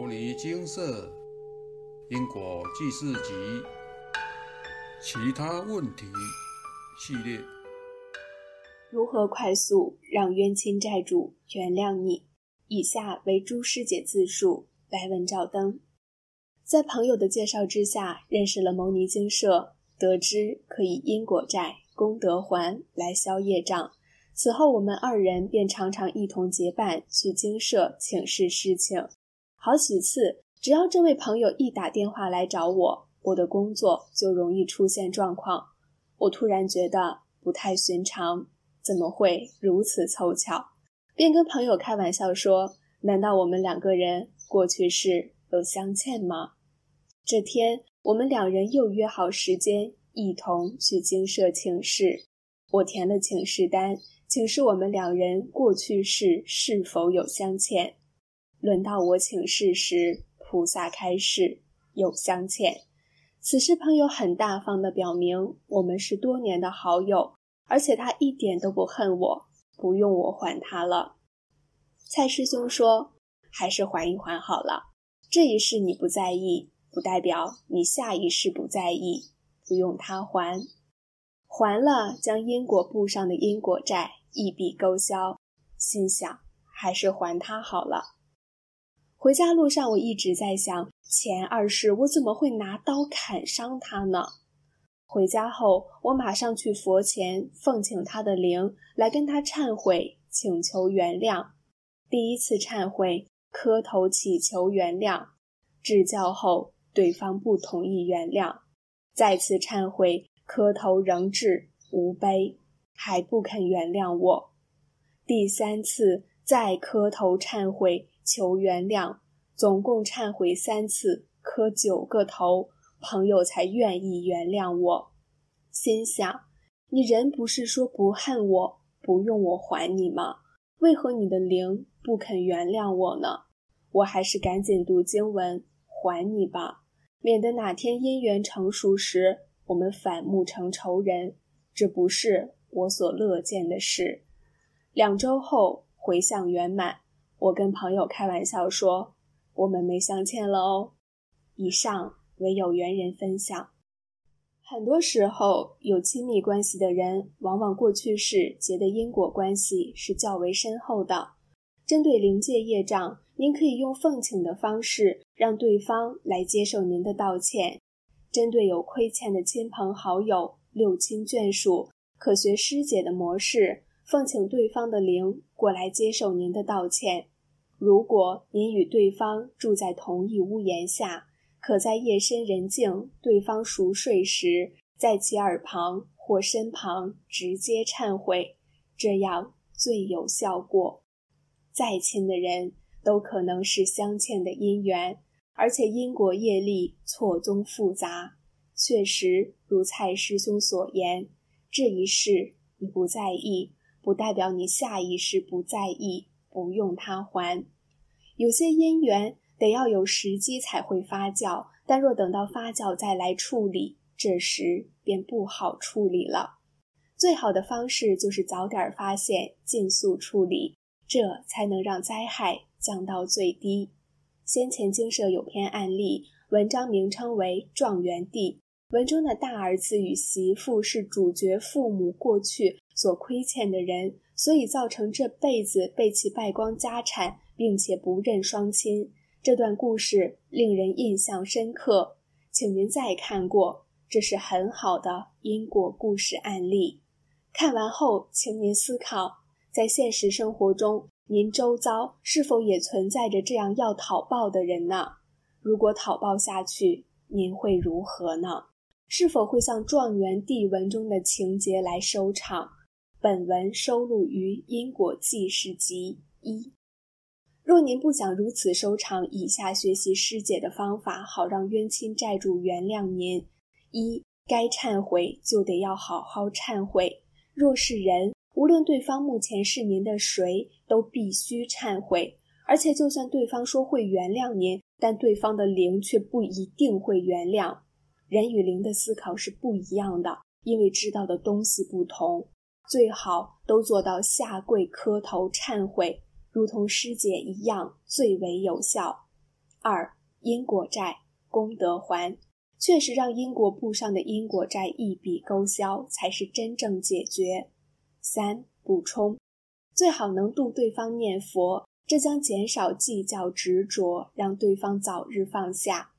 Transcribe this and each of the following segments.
摩尼精舍因果记事集其他问题系列：如何快速让冤亲债主原谅你？以下为朱师姐自述，来文照灯。在朋友的介绍之下，认识了牟尼精舍，得知可以因果债、功德还来消业障。此后，我们二人便常常一同结伴去精舍请示事情。好几次，只要这位朋友一打电话来找我，我的工作就容易出现状况。我突然觉得不太寻常，怎么会如此凑巧？便跟朋友开玩笑说：“难道我们两个人过去式有相欠吗？”这天，我们两人又约好时间，一同去精舍请示。我填了请示单，请示我们两人过去式是否有相欠。轮到我请示时，菩萨开示有相欠。此时朋友很大方的表明，我们是多年的好友，而且他一点都不恨我，不用我还他了。蔡师兄说：“还是还一还好了。这一世你不在意，不代表你下一世不在意，不用他还。还了，将因果簿上的因果债一笔勾销。心想，还是还他好了。”回家路上，我一直在想，前二世我怎么会拿刀砍伤他呢？回家后，我马上去佛前奉请他的灵来跟他忏悔，请求原谅。第一次忏悔，磕头祈求原谅，致教后对方不同意原谅，再次忏悔，磕头仍至无悲，还不肯原谅我。第三次再磕头忏悔。求原谅，总共忏悔三次，磕九个头，朋友才愿意原谅我。心想：你人不是说不恨我，不用我还你吗？为何你的灵不肯原谅我呢？我还是赶紧读经文还你吧，免得哪天姻缘成熟时，我们反目成仇人，这不是我所乐见的事。两周后，回向圆满。我跟朋友开玩笑说：“我们没相欠了哦。”以上为有缘人分享。很多时候，有亲密关系的人，往往过去世结的因果关系是较为深厚的。针对灵界业障，您可以用奉请的方式，让对方来接受您的道歉。针对有亏欠的亲朋好友、六亲眷属，可学师姐的模式。奉请对方的灵过来接受您的道歉。如果您与对方住在同一屋檐下，可在夜深人静、对方熟睡时，在其耳旁或身旁直接忏悔，这样最有效果。再亲的人都可能是相欠的因缘，而且因果业力错综复杂。确实如蔡师兄所言，这一世你不在意。不代表你下意识不在意，不用他还。有些因缘得要有时机才会发酵，但若等到发酵再来处理，这时便不好处理了。最好的方式就是早点发现，尽速处理，这才能让灾害降到最低。先前经社有篇案例，文章名称为《状元地》。文中的大儿子与媳妇是主角父母过去所亏欠的人，所以造成这辈子被其败光家产，并且不认双亲。这段故事令人印象深刻，请您再看过，这是很好的因果故事案例。看完后，请您思考，在现实生活中，您周遭是否也存在着这样要讨报的人呢？如果讨报下去，您会如何呢？是否会像《状元地》文中的情节来收场？本文收录于《因果记事集》一。若您不想如此收场，以下学习师姐的方法，好让冤亲债主原谅您：一、该忏悔就得要好好忏悔。若是人，无论对方目前是您的谁，都必须忏悔。而且，就算对方说会原谅您，但对方的灵却不一定会原谅。人与灵的思考是不一样的，因为知道的东西不同。最好都做到下跪磕头忏悔，如同师姐一样最为有效。二、因果债，功德还。确实让因果簿上的因果债一笔勾销，才是真正解决。三、补充，最好能度对方念佛，这将减少计较执着，让对方早日放下。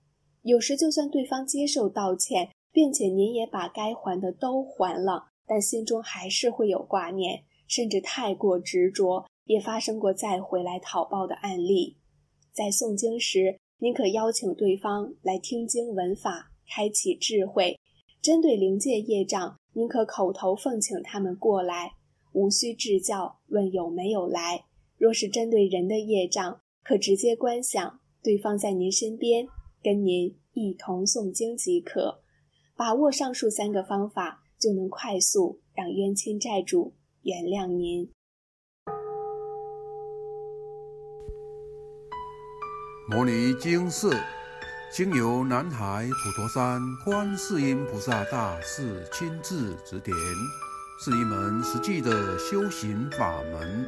有时就算对方接受道歉，并且您也把该还的都还了，但心中还是会有挂念，甚至太过执着，也发生过再回来讨报的案例。在诵经时，您可邀请对方来听经闻法。开启智慧，针对灵界业障，您可口头奉请他们过来，无需致教，问有没有来。若是针对人的业障，可直接观想对方在您身边，跟您一同诵经即可。把握上述三个方法，就能快速让冤亲债主原谅您。摩尼经寺。经由南海普陀山观世音菩萨大士亲自指点，是一门实际的修行法门，